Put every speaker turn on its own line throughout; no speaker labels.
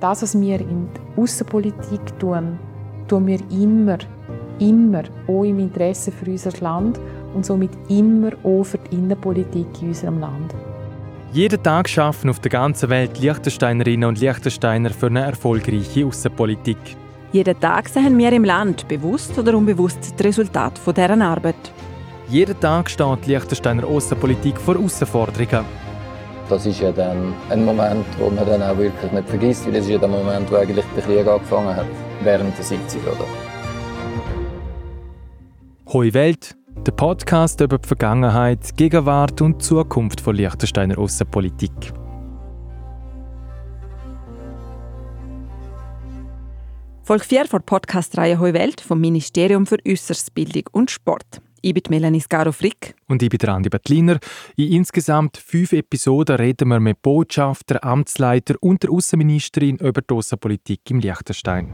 Das, was wir in der Außenpolitik tun, tun wir immer, immer auch im Interesse für unser Land und somit immer auch für die Innenpolitik in unserem Land.
Jeden Tag schaffen auf der ganzen Welt Liechtensteinerinnen und Liechtensteiner für eine erfolgreiche Außenpolitik.
Jeden Tag sehen wir im Land, bewusst oder unbewusst, das Resultat von deren Arbeit.
Jeden Tag steht die Liechtensteiner Außenpolitik vor Herausforderungen.
Das ist ja dann ein Moment, wo man dann auch wirklich nicht vergisst, weil das ist ja der Moment, wo eigentlich der Krieg angefangen hat, während der Sitzung. Oder?
Hoi Welt, der Podcast über die Vergangenheit, Gegenwart und Zukunft von Liechtensteiner Außenpolitik.
Folge 4 von der Podcast-Reihe Hoi Welt vom Ministerium für Äußeres Bildung und Sport. Ich bin Melanie Scaro-Frick.
Und ich bin Andi Bettliner. In insgesamt fünf Episoden reden wir mit Botschafter, Amtsleiter und der Außenministerin über die Außenpolitik im Liechtenstein.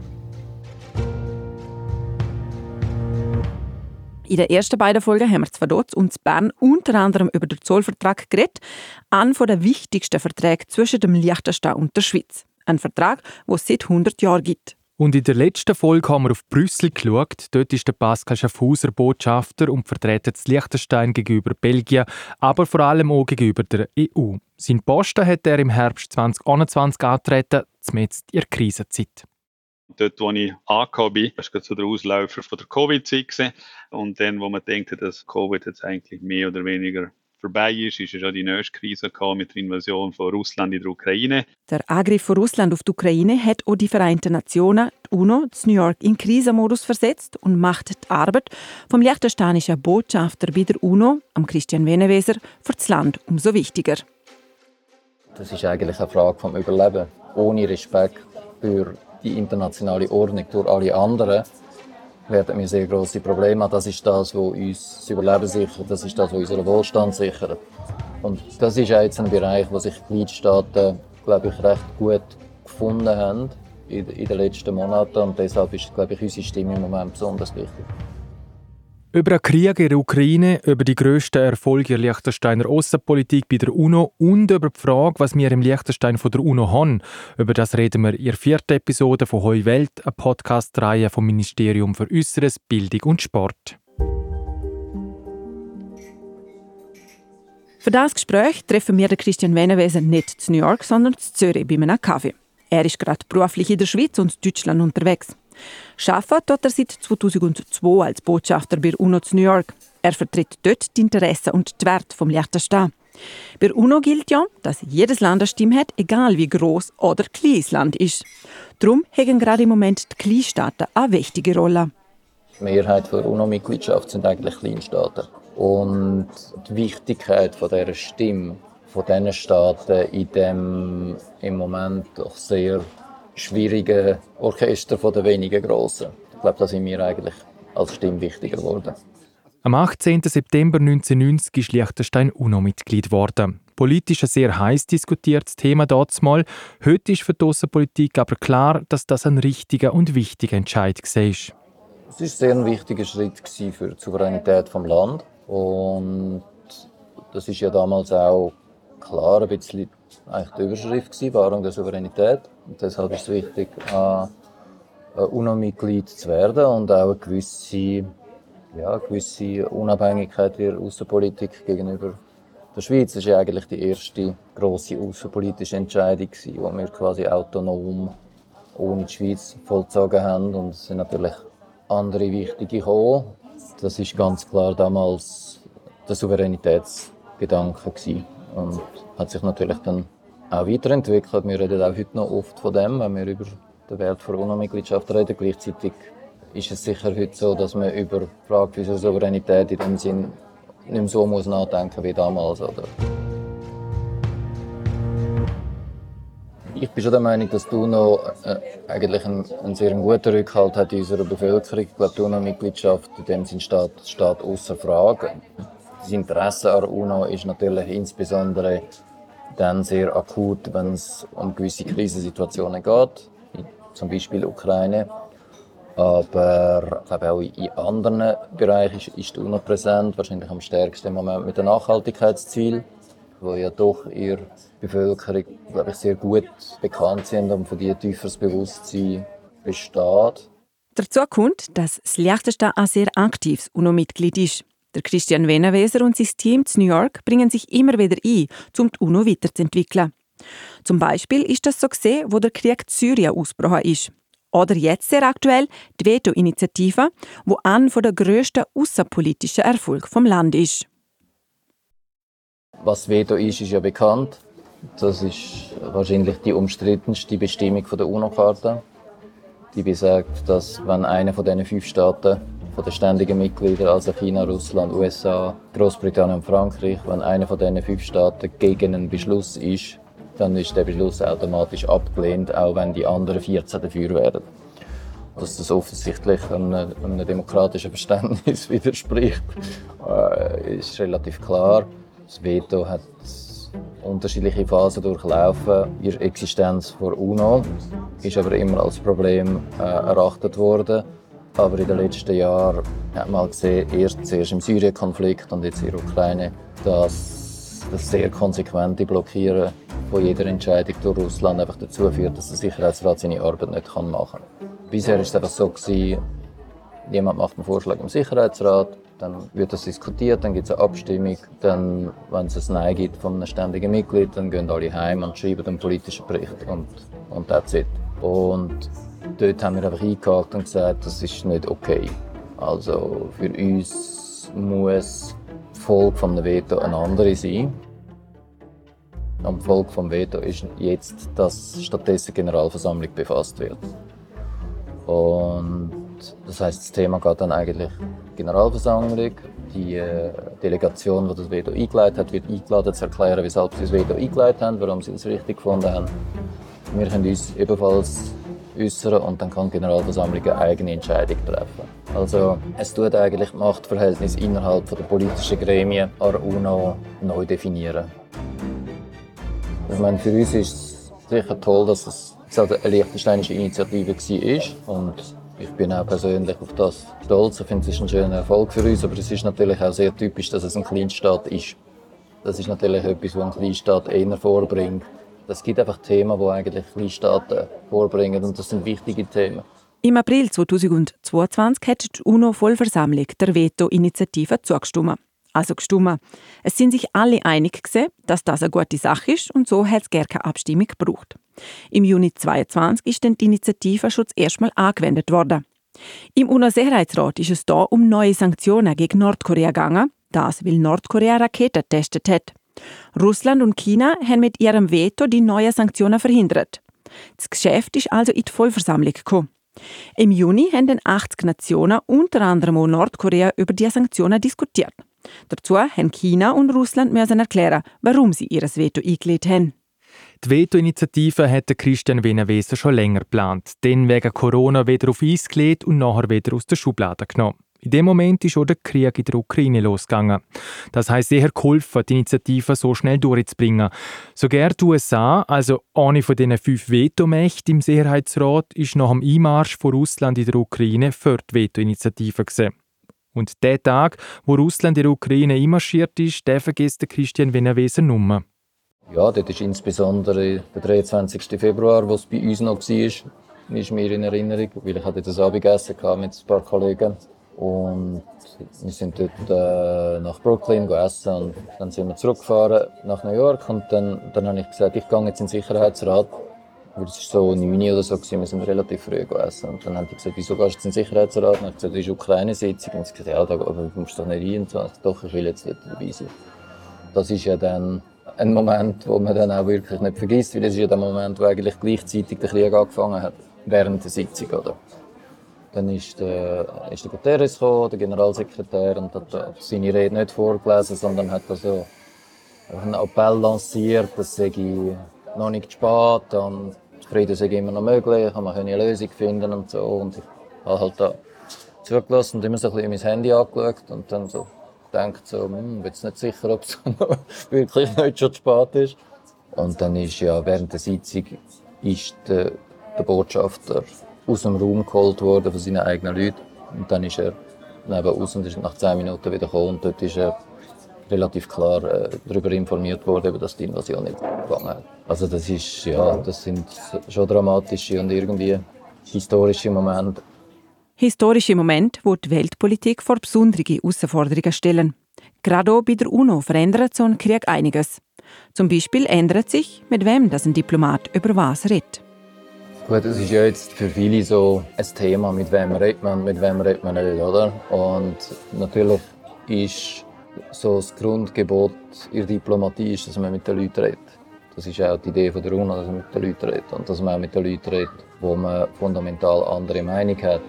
In den ersten beiden Folgen haben wir zwar dort und Bern unter anderem über den Zollvertrag geredet, einen der wichtigsten Verträge zwischen dem Liechtenstein und der Schweiz. Ein Vertrag, den es seit 100 Jahren gibt.
Und in der letzten Folge haben wir auf Brüssel geschaut. Dort ist der Pascal Schaffhauser Botschafter und vertreten das Liechtenstein gegenüber Belgien, aber vor allem auch gegenüber der EU. Sein Posten hat er im Herbst 2021 angetreten, zumindest in der Krisenzeit.
Dort, wo ich angekommen bin, war so der Ausläufer von der Covid-Zeit. Und dann, wo man denkt, dass Covid jetzt eigentlich mehr oder weniger vorbei ist, ist ja die nächste Krise mit der Invasion von Russland in die Ukraine.
Der Angriff von Russland auf die Ukraine hat auch die Vereinten Nationen, die UNO, zu New York in Krisenmodus versetzt und macht die Arbeit vom liechtensteinischen Botschafter bei der UNO, am Christian Veneweser, für das Land umso wichtiger.
Das ist eigentlich eine Frage vom Überleben. Ohne Respekt für die internationale Ordnung durch alle anderen werden wir sehr große Probleme haben. Das ist das, was uns das Überleben sichert, das ist das, was unseren Wohlstand sichert. Und das ist jetzt ein Bereich, wo sich die Gliedstaaten, glaube ich, recht gut gefunden haben in den letzten Monaten. Und deshalb ist, glaube ich, unsere Stimme im Moment besonders wichtig.
Über den Krieg in der Ukraine, über die grössten Erfolge der Liechtensteiner Außenpolitik bei der UNO und über die Frage, was wir im Liechtenstein von der UNO haben. Über das reden wir in der vierten Episode von Heu Welt, eine Podcast-Reihe vom Ministerium für Äußeres, Bildung und Sport.
Für das Gespräch treffen wir Christian Venewesen nicht zu New York, sondern zu Zürich bei einem Kaffee. Er ist gerade beruflich in der Schweiz und Deutschland unterwegs. Arbeitet tut er seit 2002 als Botschafter bei UNO zu New York. Er vertritt dort die Interessen und die Werte vom Liechtenstein. Bei UNO gilt ja, dass jedes Land eine Stimme hat, egal wie groß oder klein das Land ist. Darum haben gerade im Moment die Kleinstaaten eine wichtige Rolle.
Die Mehrheit der UNO-Mitgliedschaft sind eigentlich Kleinstaaten. Und die Wichtigkeit von dieser Stimme von diesen Staaten in dem im Moment doch sehr schwierigen Orchester von den wenigen grossen. Ich glaube, da sind wir eigentlich als Stimme wichtiger geworden.
Am 18. September 1990 ist Liechtenstein UNO-Mitglied geworden. Politisch ein sehr heiß diskutiertes Thema mal. Heute ist für die Außenpolitik aber klar, dass das ein richtiger und wichtiger Entscheid war. Es
war sehr ein wichtiger Schritt für die Souveränität des Landes. Und das ist ja damals auch klar ein bisschen eigentlich die Überschrift gewesen, Wahrung der Souveränität. Und deshalb ist es wichtig, ein UNO-Mitglied zu werden und auch eine gewisse, ja, gewisse Unabhängigkeit der Außenpolitik gegenüber der Schweiz. Das war eigentlich die erste grosse außenpolitische Entscheidung, die wir quasi autonom ohne die Schweiz vollzogen haben. Und es sind natürlich andere wichtige gekommen. Das ist ganz klar damals der Souveränitätsgedanke gewesen und hat sich natürlich dann auch weiterentwickelt. Wir reden auch heute noch oft von dem, wenn wir über den Wert der UNO-Mitgliedschaft reden. Gleichzeitig ist es sicher heute so, dass man über die Frage unserer Souveränität in dem Sinn nicht mehr so muss nachdenken wie damals. Oder? Ich bin schon der Meinung, dass die UNO äh, eigentlich einen, einen, sehr guten Rückhalt hat in unserer Bevölkerung. Ich glaube, die UNO-Mitgliedschaft in dem Sinn steht, steht außer Frage. Das Interesse an UNO ist natürlich insbesondere dann sehr akut, wenn es um gewisse Krisensituationen geht, zum Beispiel Ukraine. Aber ich auch in anderen Bereichen ist, ist die UNO präsent, wahrscheinlich am stärksten im Moment mit dem Nachhaltigkeitsziel. die ja doch der Bevölkerung glaube ich, sehr gut bekannt sind und von die tieferes Bewusstsein besteht.
Dazu kommt, dass das Liechtenstein ein sehr aktives UNO-Mitglied ist. Der Christian Weneweser und sein Team in New York bringen sich immer wieder ein, um die UNO weiterzuentwickeln. Zum Beispiel ist das so gesehen, wo der Krieg in Syrien ausgebrochen ist. Oder jetzt sehr aktuell die Veto-Initiative, wo einer der grössten außenpolitischen Erfolge vom Land ist.
Was Veto ist, ist ja bekannt. Das ist wahrscheinlich die umstrittenste Bestimmung der UNO-Charta. Die besagt, dass wenn einer von diesen fünf Staaten von den ständigen Mitgliedern, also China, Russland, USA, Großbritannien und Frankreich, wenn einer von diesen fünf Staaten gegen einen Beschluss ist, dann ist der Beschluss automatisch abgelehnt, auch wenn die anderen 14 dafür wären. Dass das offensichtlich einem, einem demokratischen Verständnis widerspricht, äh, ist relativ klar. Das Veto hat unterschiedliche Phasen durchlaufen. Ihre Existenz vor UNO ist aber immer als Problem äh, erachtet worden. Aber in den letzten Jahren hat man gesehen, erst zuerst im Syrien-Konflikt und jetzt in der Ukraine, dass das sehr konsequente Blockieren von jeder Entscheidung durch Russland einfach dazu führt, dass der Sicherheitsrat seine Arbeit nicht machen kann. Bisher war es einfach so, gewesen, jemand macht einen Vorschlag im Sicherheitsrat, dann wird das diskutiert, dann gibt es eine Abstimmung, dann, wenn es ein Nein gibt von einem ständigen Mitglied, dann gehen alle heim und schreiben den politischen Bericht und, und that's it. Und dort haben wir einfach eingehakt und gesagt, das ist nicht okay. Also für uns muss die Folge vom Veto eine andere sein. Die Folge vom Veto ist jetzt, dass stattdessen die Generalversammlung befasst wird. Und das heißt, das Thema geht dann eigentlich Generalversammlung. Die äh, Delegation, die das Veto eingeleitet hat, wird eingeladen zu erklären, weshalb sie das Veto eingeleitet haben, warum sie das richtig gefunden haben. Wir können uns ebenfalls äußern und dann kann die Generalversammlung eine eigene Entscheidung treffen. Also es tut eigentlich Machtverhältnis innerhalb der politischen Gremien an der UNO neu definieren. Ich meine, für uns ist es sicher toll, dass es eine liechtensteinische Initiative war und ich bin auch persönlich auf das stolz. Ich finde, es ist ein schöner Erfolg für uns, aber es ist natürlich auch sehr typisch, dass es ein Kleinstaat ist. Das ist natürlich etwas, was ein Kleinstaat eher vorbringt es gibt einfach Themen, die eigentlich Kleinstaaten vorbringen und das sind wichtige Themen.
Im April 2022 hat die UNO-Vollversammlung der Veto-Initiative zugestimmt. Also gestimmt. Es sind sich alle einig gewesen, dass das eine gute Sache ist und so hat es gar keine Abstimmung gebraucht. Im Juni 2022 ist dann die Initiative schon erstmal angewendet worden. Im UNO-Sicherheitsrat ist es da um neue Sanktionen gegen Nordkorea gegangen, das weil Nordkorea Raketen getestet hat. Russland und China haben mit ihrem Veto die neuen Sanktionen verhindert. Das Geschäft ist also in die Vollversammlung gekommen. Im Juni haben dann 80 Nationen, unter anderem auch Nordkorea, über die Sanktionen diskutiert. Dazu haben China und Russland müssen erklären, warum sie ihr Veto eingelegt haben.
Die Veto-Initiative hätte Christian Veneweser schon länger geplant, dann wegen Corona wieder auf Eis gelegt und nachher wieder aus der Schublade genommen. In dem Moment ist auch der Krieg in der Ukraine losgegangen. Das heißt sehr geholfen, die Initiative so schnell durchzubringen. Sogar die USA, also eine von den fünf Vetomächten im Sicherheitsrat, ist nach dem Einmarsch von Russland in der Ukraine für die Veto-Initiative Und der Tag, wo Russland in der Ukraine einmarschiert ist, den vergisst Christian Veneweser nummer.
Ja, das ist insbesondere der 23. Februar, wo es bei uns noch war, ist mir in Erinnerung, weil ich hatte das Abendessen mit ein paar Kollegen und wir sind dort äh, nach Brooklyn essen und dann sind wir zurückgefahren nach New York und dann, dann habe ich gesagt, ich gehe jetzt in den Sicherheitsrat. Weil es so 9 Uhr oder so, gewesen. wir sind relativ früh essen. Und dann haben die gesagt, wieso gehst du in den Sicherheitsrat? Und ich gesagt, das ist Ukraine-Sitzung. Und sie gesagt, ja, da kommst du doch nicht rein. Und so. Also, doch, ich will jetzt nicht dabei sein. Das ist ja dann ein Moment, wo man dann auch wirklich nicht vergisst, weil das ist ja der Moment, wo eigentlich gleichzeitig der Krieg angefangen hat, während der Sitzung, oder? Dann ist der, ist der Guterres gekommen, der Generalsekretär, und hat seine Rede nicht vorgelesen, sondern hat also einen Appell lanciert, dass es noch nicht spät und Frieden sei immer noch möglich, man könne eine Lösung finden und so. Und ich habe halt da zugelassen und immer so ein bisschen in mein Handy angeschaut und dann so gedacht, so, hm, bin jetzt nicht sicher, ob es wirklich nicht schon spät ist. Und dann ist ja während der Sitzung ist der, der Botschafter aus dem Raum geholt worden von seinen eigenen Leuten. Und dann ist er neben uns und ist nach zehn Minuten wieder gekommen und dort ist er relativ klar äh, darüber informiert worden, dass die Invasion nicht gegangen hat. Also das ist, ja, das sind schon dramatische und irgendwie historische Momente.
Historische Momente, wo die Weltpolitik vor besondere Herausforderungen stellen. Gerade auch bei der UNO verändert so ein Krieg einiges. Zum Beispiel ändert sich, mit wem das ein Diplomat über was redet.
Gut, es ist ja jetzt für viele so ein Thema, mit wem redet man, mit wem redet man nicht, oder? Und natürlich ist so das Grundgebot in der Diplomatie, ist, dass man mit den Leuten redet. Das ist auch die Idee von der UNO, dass man mit den Leuten redet. Und dass man auch mit den Leuten redet, wo man fundamental andere Meinung hat.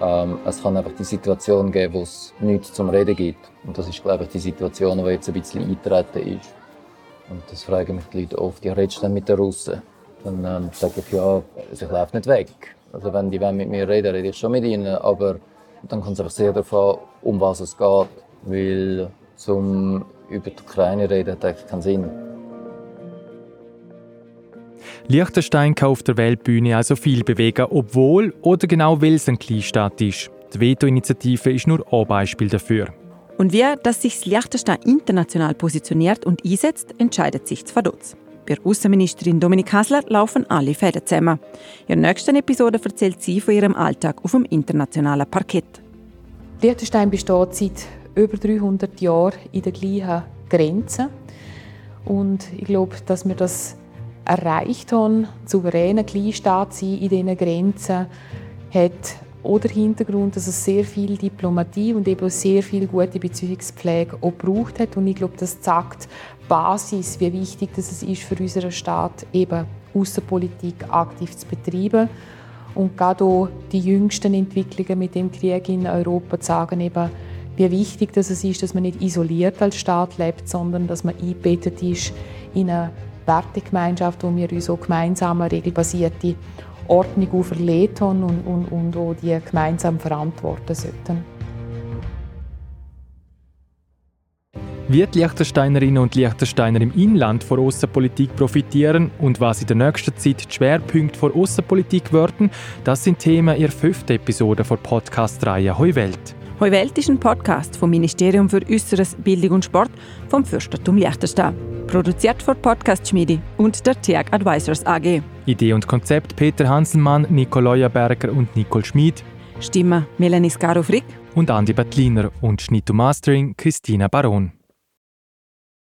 Ähm, es kann einfach die Situation geben, wo es nichts zum Reden gibt. Und das ist, glaube ich, die Situation, die jetzt ein bisschen eintreten ist. Und das fragen mich die Leute oft, ja, redest du denn mit den Russen? Dann ähm, sage ich, ja, also ich laufe nicht weg. Also wenn die mit mir reden, rede ich schon mit ihnen, aber dann kommt es einfach sehr davon, um was es geht. Weil zum über die Ukraine reden hat eigentlich keinen Sinn.
Liechtenstein kann auf der Weltbühne also viel bewegen, obwohl oder genau weil es ein Kleinstaat ist. Die Veto-Initiative ist nur ein Beispiel dafür.
Und wie dass sich Liechtenstein international positioniert und einsetzt, entscheidet sich zu Vaduz. Bei Außenministerin Dominik Hasler laufen alle Fäden zusammen. In der nächsten Episode erzählt sie von ihrem Alltag auf dem internationalen Parkett.
Liechtenstein besteht seit über 300 Jahren in der gleichen Grenze. Und ich glaube, dass wir das erreicht haben, souveräner Kleinstaat sein in diesen Grenzen, hat oder Hintergrund, dass es sehr viel Diplomatie und eben sehr viel gute Beziehungspflege auch gebraucht hat. Und ich glaube, das zeigt Basis, wie wichtig es ist für unseren Staat, eben Außenpolitik aktiv zu betreiben. Und gerade auch die jüngsten Entwicklungen mit dem Krieg in Europa zeigen eben, wie wichtig es ist, dass man nicht isoliert als Staat lebt, sondern dass man eingebettet ist in eine Wertegemeinschaft, wo wir uns auch gemeinsam eine regelbasierte Ordnung auferlegt haben und, und, und auch die gemeinsam verantworten sollten.
Wie die Liechtensteinerinnen und Liechtensteiner im Inland von Außenpolitik profitieren und was in der nächsten Zeit die Schwerpunkte von Außenpolitik werden, das sind Themen ihrer fünften Episode der Podcast-Reihe «Heu Welt».
«Heu Welt» ist ein Podcast vom Ministerium für Äußeres, Bildung und Sport vom Fürstentum Liechtenstein. Produziert von Podcast Schmiede und der TEAG Advisors AG.
Idee und Konzept Peter Hansenmann, Nicole Berger und Nicole Schmid.
Stimme Melanie Skaro-Frick
und Andi Bettliner und Schnitt und Mastering Christina Baron.